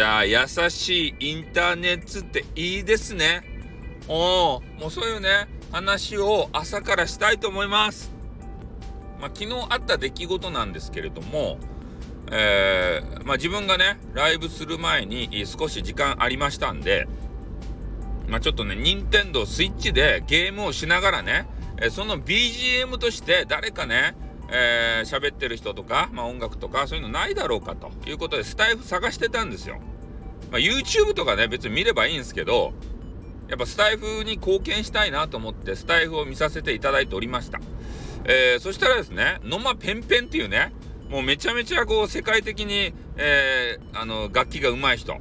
やー、優しいインターネットっていいですね。おお、もうそういうね、話を朝からしたいと思います。まあ、昨日あった出来事なんですけれども、えー、まあ、自分がね、ライブする前に少し時間ありましたんで、まあ、ちょっとね、任天堂スイッチでゲームをしながらね、その BGM として誰かね、えー、喋ってる人とか、まあ、音楽とかそういうのないだろうかということでスタイフ探してたんですよ。まあ、YouTube とかね別に見ればいいんですけどやっぱスタイフに貢献したいなと思ってスタイフを見させていただいておりました。えー、そしたらですね野間ペンペンっていうねもうめちゃめちゃこう世界的に、えー、あの楽器が上手い人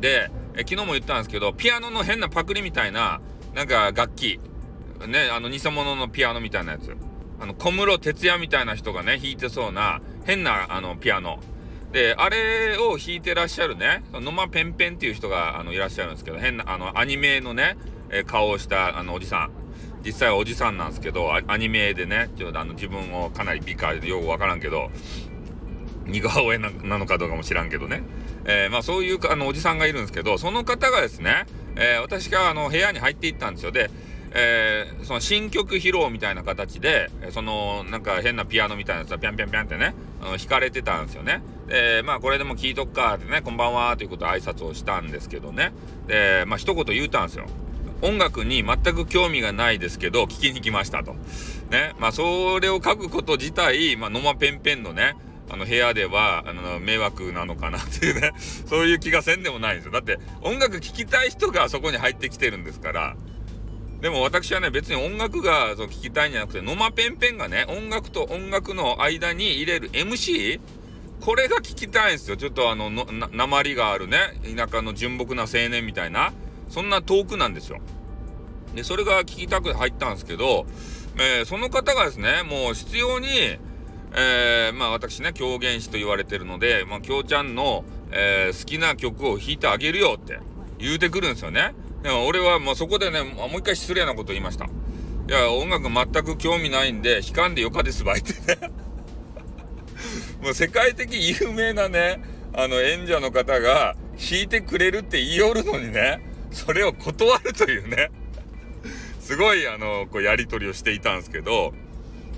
で、え昨日も言ったんですけどピアノの変なパクリみたいななんか楽器ねあの偽物のピアノみたいなやつあの、小室哲哉みたいな人がね、弾いてそうな、変な、あの、ピアノ。で、あれを弾いてらっしゃるね、野間ペンペンっていう人が、あの、いらっしゃるんですけど、変な、あの、アニメのね、え顔をした、あの、おじさん。実際はおじさんなんですけど、アニメでね、ちょっとあの、自分をかなり美化でよくわからんけど、似顔絵なのかどうかも知らんけどね。えー、まあそういうあのおじさんがいるんですけど、その方がですね、えー、私があの部屋に入っていったんですよ。で、えー、その新曲披露みたいな形で、そのなんか変なピアノみたいなやつがピャンピャンピャンってね、あの弾かれてたんですよね。で、まあこれでも聞いとくかってね、こんばんはということで挨拶をしたんですけどね。で、まあ一言言うたんですよ。音楽に全く興味がないですけど、聞きに来ましたと。ね。まあそれを書くこと自体、まあ野間ペンペンのね、あの部屋ではあの迷惑なのかなっていうね そういう気がせんでもないんですよだって音楽聴きたい人がそこに入ってきてるんですからでも私はね、別に音楽がそう聞きたいんじゃなくて、ノマペンペンがね、音楽と音楽の間に入れる MC? これが聞きたいんですよ。ちょっとあの、の、な、鉛があるね、田舎の純朴な青年みたいな、そんなトークなんですよ。で、それが聞きたく入ったんですけど、えー、その方がですね、もう必要に、えー、まあ私ね、狂言師と言われてるので、まあ、京ちゃんの、えー、好きな曲を弾いてあげるよって言うてくるんですよね。でも俺はもうそこでね、もう一回失礼なこと言いました。いや、音楽全く興味ないんで、弾かんでよかですばいってね もう世界的有名なね、あの演者の方が弾いてくれるって言いよるのにね、それを断るというねすごいあの、こうやり取りをしていたんですけど、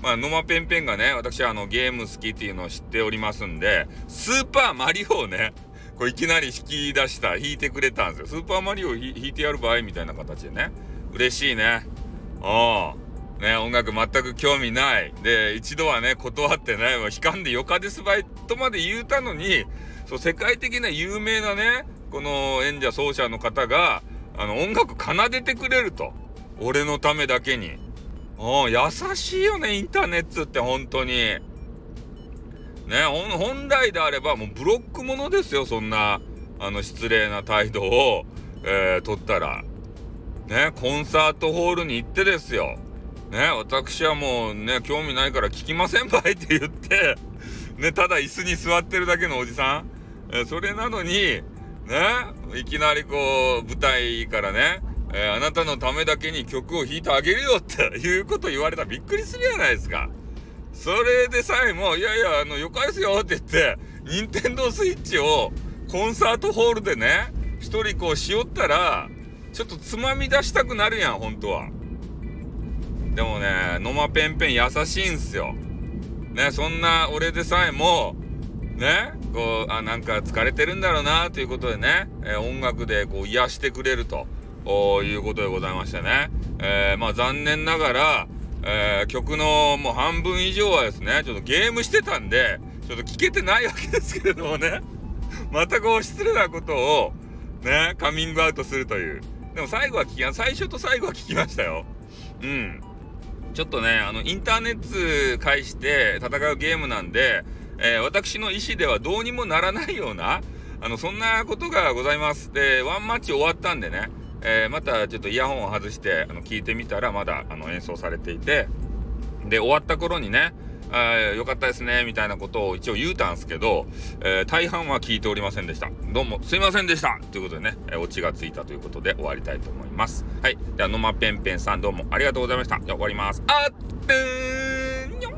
まあ、ノマペンペンがね、私はあのゲーム好きっていうのを知っておりますんで、スーパーマリオをね、こういきなり弾き出した、弾いてくれたんですよ。スーパーマリオ弾いてやる場合みたいな形でね。嬉しいね。うん。ね、音楽全く興味ない。で、一度はね、断ってね、弾かんでよかですばいとまで言うたのに、そう、世界的な有名なね、この演者奏者の方が、あの、音楽奏でてくれると。俺のためだけに。うん、優しいよね、インターネットって本当に。ね、本来であればもうブロックものですよ、そんな、あの、失礼な態度を、えー、取ったら。ね、コンサートホールに行ってですよ。ね、私はもうね、興味ないから聞きませんばいって言って、ね、ただ椅子に座ってるだけのおじさん。えー、それなのに、ね、いきなりこう、舞台からね、えー、あなたのためだけに曲を弾いてあげるよっていうこと言われたらびっくりするじゃないですか。それでさえも、いやいや、あの、よかですよって言って、任天堂スイッチをコンサートホールでね、一人こうしよったら、ちょっとつまみ出したくなるやん、本当は。でもね、ノマペンペン優しいんすよ。ね、そんな俺でさえも、ね、こう、あ、なんか疲れてるんだろうな、ということでね、えー、音楽でこう癒してくれるということでございましてね。えー、まあ残念ながら、えー、曲のもう半分以上はですね、ちょっとゲームしてたんで、ちょっと聞けてないわけですけれどもね、またこう失礼なことを、ね、カミングアウトするという。でも最後は聞き、最初と最後は聞きましたよ。うん。ちょっとね、あの、インターネット介して戦うゲームなんで、えー、私の意思ではどうにもならないような、あの、そんなことがございます。で、ワンマッチ終わったんでね、えー、またちょっとイヤホンを外してあの聞いてみたらまだあの演奏されていてで終わった頃にねあよかったですねみたいなことを一応言うたんですけど、えー、大半は聞いておりませんでした。どうもすいませんでしたということでね、えー、オチがついたということで終わりたいと思います。はい。では野間ペンペンさんどうもありがとうございました。じゃ終わります。あってーんにょん。